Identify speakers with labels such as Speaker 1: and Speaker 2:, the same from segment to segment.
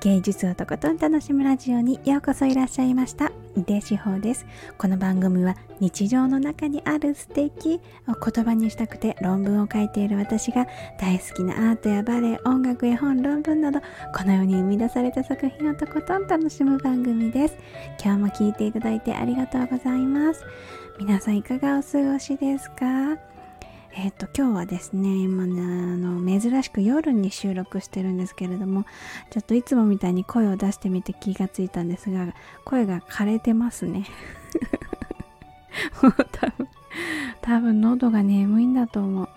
Speaker 1: 芸術をとことん楽しむラジオにようこそいらっしゃいました。デシホです。この番組は日常の中にある素敵を言葉にしたくて論文を書いている私が大好きなアートやバレエ音楽絵本論文などこの世に生み出された作品をとことん楽しむ番組です。今日も聞いていただいてありがとうございます。皆さんいかがお過ごしですか？えっ、ー、と今日はですね今ねあの珍しく夜に収録してるんですけれどもちょっといつもみたいに声を出してみて気がついたんですが声が枯れてますね。多分多分喉が眠いんだと思う。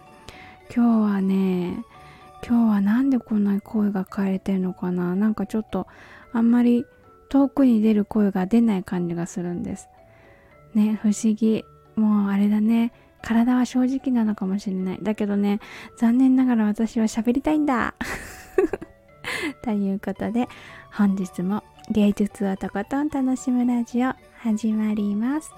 Speaker 1: 今日はね今日はなんでこんなに声が枯れてるのかな。なんかちょっとあんまり遠くに出る声が出ない感じがするんです。ね不思議。もうあれだね。体は正直なのかもしれない。だけどね、残念ながら私は喋りたいんだ ということで、本日も芸術をとことん楽しむラジオ始まります。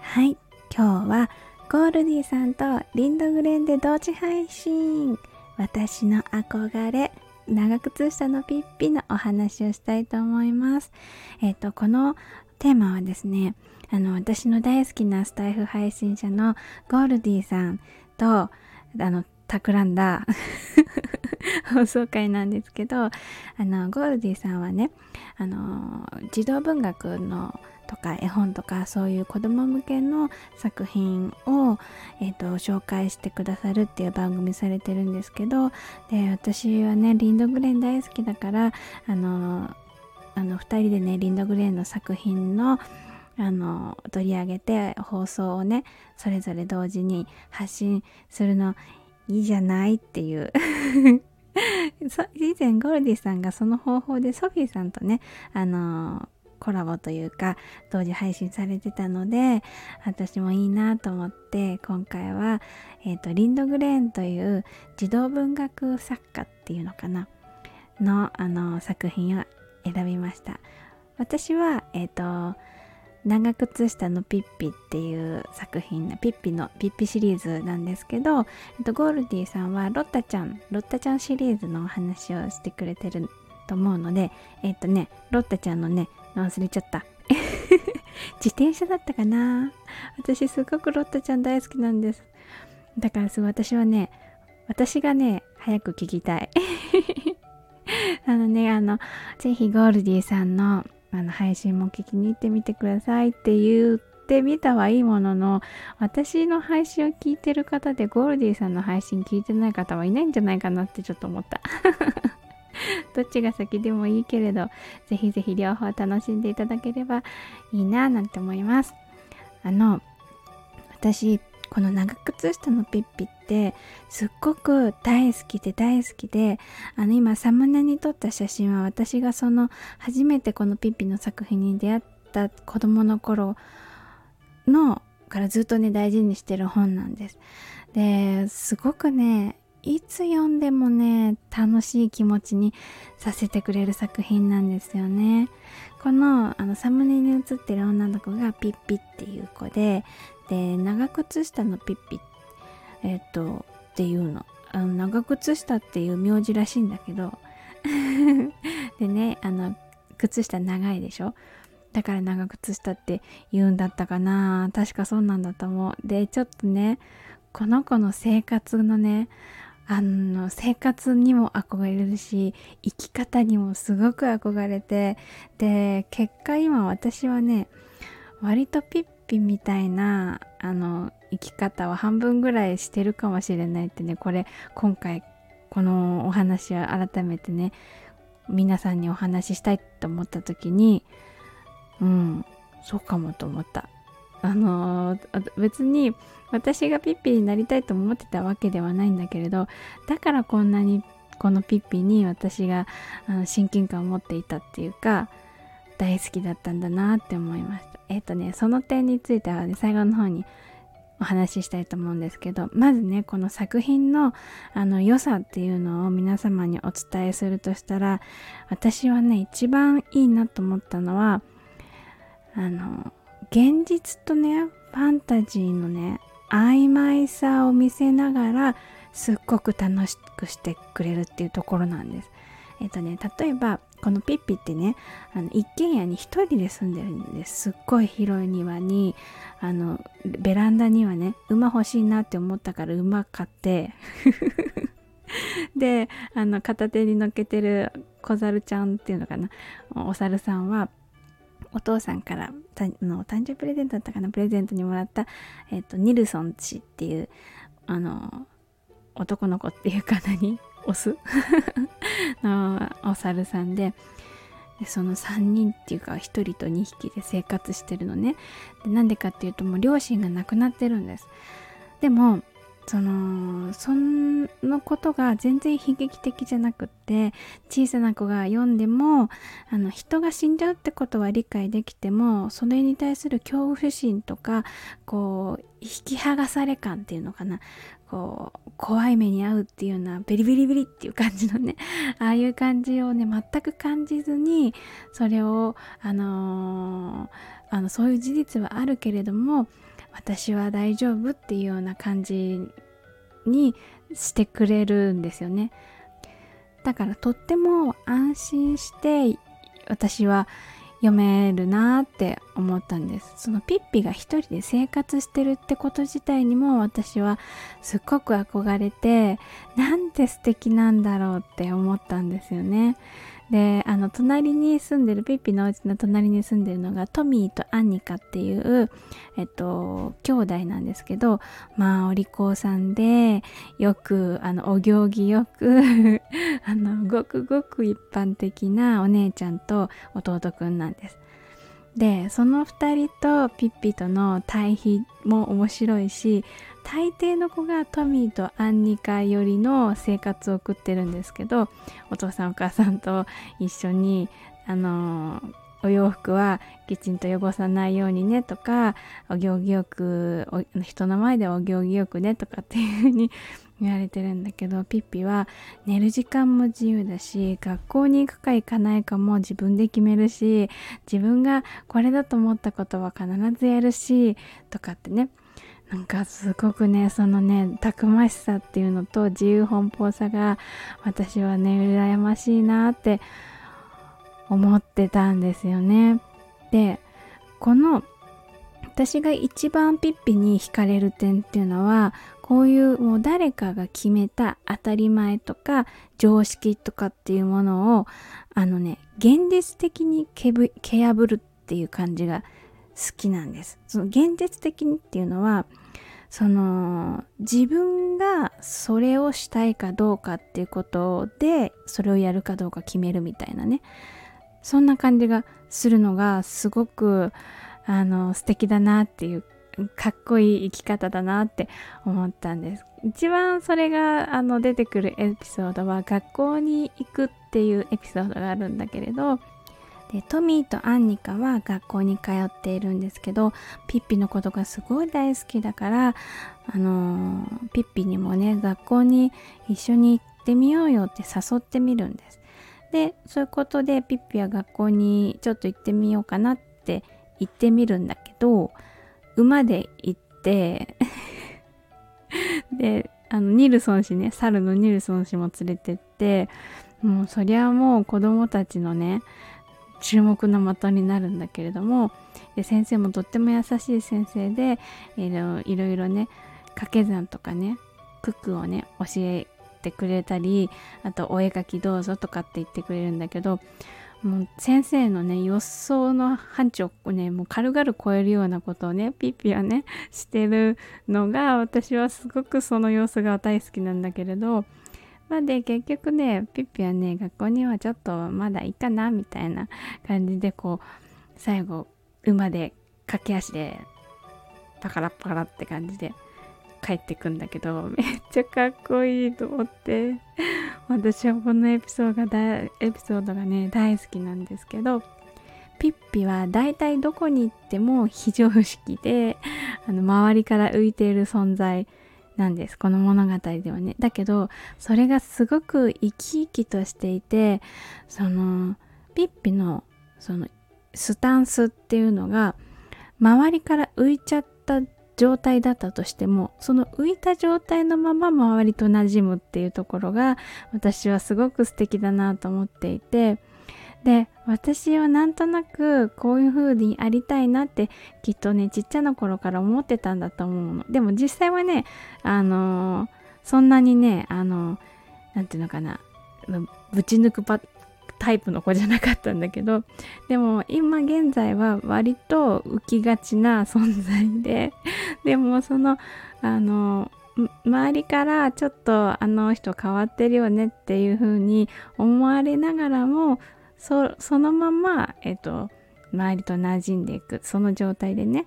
Speaker 1: はい、今日はゴールディさんとリンドグレンで同時配信。私の憧れ、長靴下のピッピのお話をしたいと思います。えっ、と、このテーマはですね、あの、私の大好きなスタイフ配信者のゴールディさんと、あの、企んだ 放送回なんですけど、あの、ゴールディさんはね、あの、児童文学のとか絵本とかそういう子供向けの作品を、えーと、紹介してくださるっていう番組されてるんですけどで私はねリンドグレン大好きだからあのあの2人でねリンドグレーンの作品のあの取り上げて放送をねそれぞれ同時に発信するのいいじゃないっていう。以前ゴルディさんがその方法でソフィーさんとねあのコラボというか同時配信されてたので私もいいなと思って今回は、えーと、リンドグレーンという児童文学作家っていうのかな？のあの作品を選びました。私はえっ、ー、と長靴下のピッピっていう作品ピッピのピッピシリーズなんですけど、えっと、ゴールディさんはロッタちゃんロッタちゃんシリーズのお話をしてくれてると思うのでえっとねロッタちゃんのね忘れちゃった。自転車だったかな。私すごくロッタちゃん大好きなんです。だからすごい私はね私がね早く聞きたい。あのね、あの、ぜひゴールディさんのあの配信も聞きに行ってみてくださいって言ってみたはいいものの、私の配信を聞いてる方でゴールディさんの配信聞いてない方はいないんじゃないかなってちょっと思った。どっちが先でもいいけれど、ぜひぜひ両方楽しんでいただければいいななんて思います。あの、私、この長靴下のピッピってすっごく大好きで大好きであの今サムネに撮った写真は私がその初めてこのピッピの作品に出会った子供の頃のからずっとね大事にしてる本なんです。ですごくねいつ読んでもね楽しい気持ちにさせてくれる作品なんですよね。このあのサムネに写ってる女の子がピッピっていう子でで長靴下のピッピえっ、とっていうの。あの長靴下っていう名字らしいんだけど。でねあの靴下長いでしょ？だから長靴下って言うんだったかな。確かそうなんだと思う。でちょっとねこの子の生活のねあの生活にも憧れるし生き方にもすごく憧れてで結果今私はね割とピッピみたいなあの生き方は半分ぐらいしてるかもしれないってねこれ今回このお話を改めてね皆さんにお話ししたいと思った時にうんそうかもと思った。あの別に私がピッピになりたいと思ってたわけではないんだけれどだからこんなにこのピッピに私があの親近感を持っていたっていうか大好きだったんだなって思いました。えっ、とねその点についてはね最後の方にお話ししたいと思うんですけどまずねこの作品のあの良さっていうのを皆様にお伝えするとしたら私はね一番いいなと思ったのはあの現実とねファンタジーのね曖昧さを見せながらすっごく楽しくしてくれるっていうところなんです。えっとね例えばこのピッピってねあの一軒家に一人で住んでるんです。っごい広い庭にあのベランダにはね馬欲しいなって思ったから馬買って。であの片手に乗っけてる小猿ちゃんっていうのかな。お猿さんはお父さんからの誕生日プレゼントだったかな。プレゼントにもらった、えっと、ニルソン氏っていうあの男の子っていうか何オス のお猿さんででその3人っていうか1人と2匹で生活してるのね。でなんでかっていうともう両親が亡くなってるんです。でもそのそのことが全然悲劇的じゃなくって小さな子が読んでもあの人が死んじゃうってことは理解できてもそれに対する恐怖心とかこう引き剥がされ感っていうのかな。こう怖い目に遭うっていうようなベリベリベリっていう感じのね ああいう感じをね全く感じずにそれをあのー、あのそういう事実はあるけれども私は大丈夫っていうような感じにしてくれるんですよね。だからとっても安心して私は読めるなって思ったんです。そのピッピが一人で生活してるってこと自体にも私はすっごく憧れてなんて素敵なんだろうって思ったんですよね。であの隣に住んでるピッピのお家の隣に住んでるのがトミーとアンニカっていうえっと兄弟なんですけどまあお利口さんでよくあのお行儀よく あのごくごく一般的なお姉ちゃんと弟くんなんです。でその2人とピッピとの対比も面白いし大抵の子がトミーとアンニカよりの生活を送ってるんですけどお父さんお母さんと一緒にあのお洋服はきちんと汚さないようにねとかお行儀よく人の前でお行儀よくねとかっていう風に言われてるんだけどピッピは寝る時間も自由だし学校に行くか行かないかも自分で決めるし自分がこれだと思ったことは必ずやるしとかってねなんかすごくねそのねたくましさっていうのと自由奔放さが私はね羨ましいなって思ってたんですよね。でこの私が一番ピッピに惹かれる点っていうのはこういうもう誰かが決めた当たり前とか常識とかっていうものをあのね現実的にけぶけ破るっていう感じが好きなんです。その現実的にっていうのはその自分がそれをしたいかどうかっていうことでそれをやるかどうか決めるみたいなね。そんな感じがするのがすごくあの素敵だなっていうかっこいい生き方だなって思ったんです。一番それがあの出てくるエピソードは学校に行くっていうエピソードがあるんだけれどでトミーとアンニカは学校に通っているんですけどピッピのことがすごい大好きだからあのー、ピッピにもね学校に一緒に行ってみようよって誘ってみるんです。でそういうことでピッピは学校にちょっと行ってみようかなって行ってみるんだけど馬で行って であのニルソン氏ね猿のニルソン氏も連れてってもうそりゃもう子供たちのね注目の的になるんだけれどもで先生もとっても優しい先生で、えー、いろいろね掛け算とかねクックをね教えてくれたりあとお絵描きどうぞとかって言ってくれるんだけどもう先生のね予想の範疇をねもう軽々超えるようなことをねピッピはねしてるのが私はすごくその様子が大好きなんだけれどまあで結局ねピッピはね学校にはちょっとまだいいかなみたいな感じでこう最後馬で駆け足でパカラパカラって感じで帰ってくんだけどめっちゃかっこいいと思って私はこのエピソードがエピソードがね大好きなんですけどピッピは大体どこに行っても非常識であの周りから浮いている存在なんです。この物語ではね。だけどそれがすごく生き生きとしていてそのピッピのそのスタンスっていうのが周りから浮いちゃった状態だったとしてもその浮いた状態のまま周りと馴染むっていうところが私はすごく素敵だなと思っていてで私はなんとなくこういう風にありたいなってきっとねちっちゃな頃から思ってたんだと思うの。でも実際はねあのー、そんなにねあの何て言うのかなぶち抜くパタイプの子じゃなかったんだけどでも今現在は割と浮きがちな存在で でもそのあの周りからちょっとあの人変わってるよねっていう風に思われながらもそのまま、えっと、周りと馴染んでいくその状態でね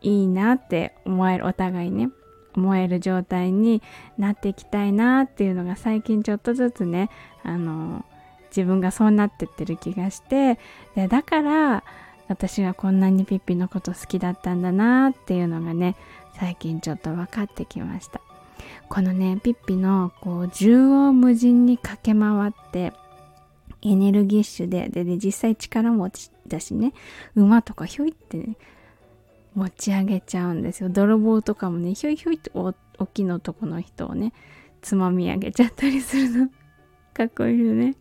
Speaker 1: いいなって思えるお互いね思える状態になっていきたいなっていうのが最近ちょっとずつねあの自分がそうなってってる気がしてでだから私がこんなにピッピのこと好きだったんだなっていうのがね最近ちょっと分かってきました。このねピッピのこう縦横無尽に駆け回ってエネルギッシュでで、で実際力持ちだしね馬とかひょいってね持ち上げちゃうんですよ。泥棒とかもねひょいひょいって大きいの男の人をねつまみ上げちゃったりするの。かっこいいよね。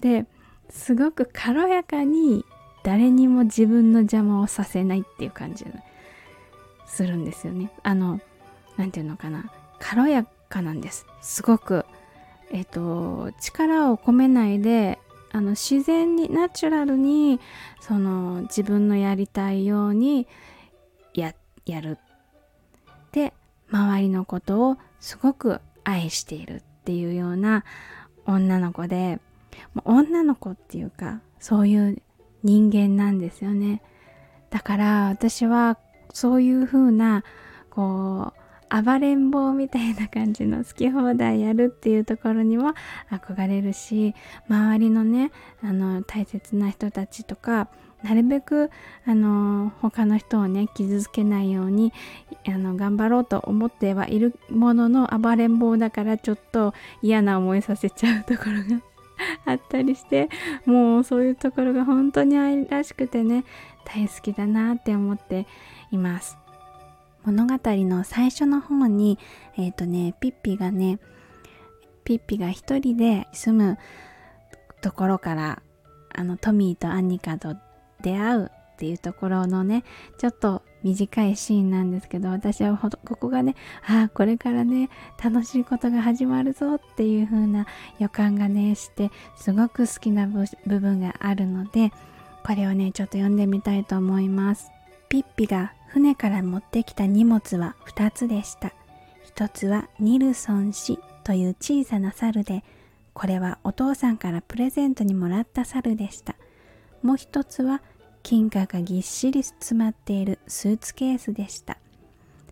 Speaker 1: ですごく軽やかに誰にも自分の邪魔をさせないっていう感じするんですよね。あの何て言うのかな。軽やかなんです。すごくえっ、と力を込めないであの自然にナチュラルにその自分のやりたいようにややる。で周りのことをすごく愛しているっていうような女の子で女の子っていうかそういう人間なんですよね。だから私はそういう風なこう暴れん坊みたいな感じの好き放題やるっていうところにも憧れるし周りのねあの大切な人たちとかなるべくあの他の人をね傷つけないようにあの頑張ろうと思ってはいるものの暴れん坊だからちょっと嫌な思いさせちゃうところが あったりしてもうそういうところが本当に愛らしくてね大好きだなって思っています。物語の最初の方にえっ、ー、とねピッピがねピッピが一人で住むところからあのトミーとアニカと出会うっていうところのねちょっと短いシーンなんですけど私はここがねああこれからね楽しいことが始まるぞっていう風な予感がねしてすごく好きな部分があるのでこれをねちょっと読んでみたいと思います。ピッピが船から持ってきた荷物は2つでした。1つはニルソン氏という小さな猿でこれはお父さんからプレゼントにもらった猿でした。もう一つは金貨がぎっしり詰まっているスーツケースでした。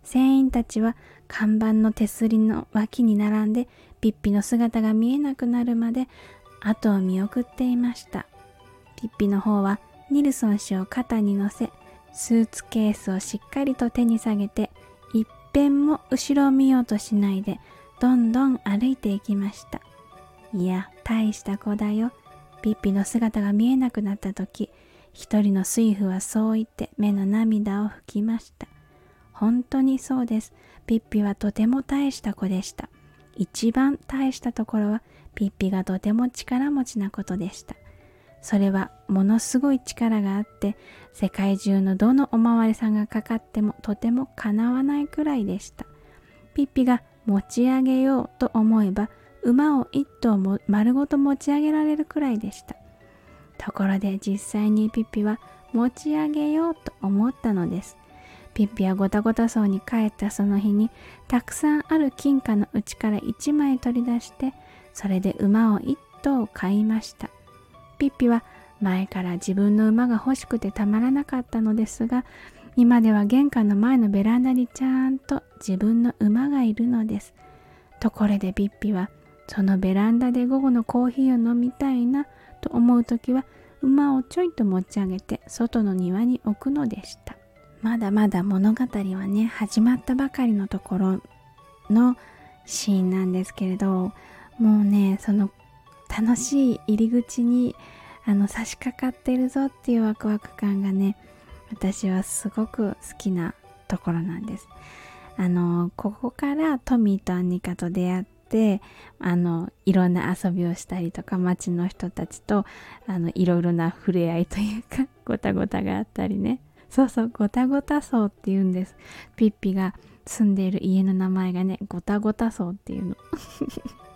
Speaker 1: 船員たちは看板の手すりの脇に並んでピッピの姿が見えなくなるまで後を見送っていました。ピッピの方はニルソン氏を肩に乗せスーツケースをしっかりと手に下げて一遍も後ろを見ようとしないでどんどん歩いていきましたいや大した子だよピッピの姿が見えなくなった時一人の水夫はそう言って目の涙を拭きました。本当にそうです。ピッピはとても大した子でした。一番大したところはピッピがとても力持ちなことでした。それはものすごい力があって世界中のどのおまわりさんがかかってもとてもかなわないくらいでした。ピッピが持ち上げようと思えば馬を一頭も丸ごと持ち上げられるくらいでした。ところで実際にピッピは持ち上げようと思ったのです。ピッピはごたごたそうに帰ったその日にたくさんある金貨のうちから1枚取り出してそれで馬を1頭買いました。ピッピは前から自分の馬が欲しくてたまらなかったのですが今では玄関の前のベランダにちゃんと自分の馬がいるのです。ところでピッピはそのベランダで午後のコーヒーを飲みたいなと思う時は馬をちょいと持ち上げて外の庭に置くのでしたまだまだ物語はね始まったばかりのところのシーンなんですけれどもうねその楽しい入り口にあの差し掛かってるぞっていうワクワク感がね私はすごく好きなところなんです。あのここからトミーとアンニカと出会ってあのいろんな遊びをしたりとか街の人たちとあのいろいろな触れ合いというか ごたごたがあったりね。そうそうごたごた層って言うんです。ピッピが住んでいる家の名前がねごたごた層っていうの。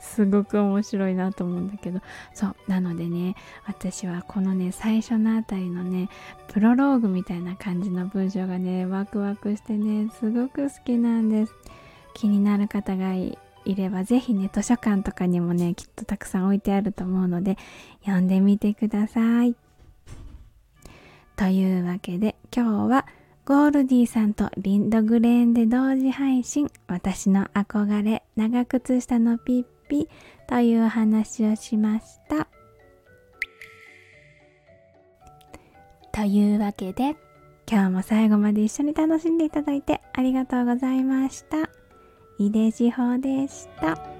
Speaker 1: すごく面白いなと思うんだけど。そうなのでね私はこのね最初のあたりのねプロローグみたいな感じの文章がねワクワクしてねすごく好きなんです。気になる方がいればぜひね図書館とかにもねきっとたくさん置いてあると思うので読んでみてください。というわけで今日はゴールディさんとリンドグレーンで同時配信。私の憧れ長靴下のピッピという話をしました。というわけで今日も最後まで一緒に楽しんでいただいてありがとうございました。井出志保でした。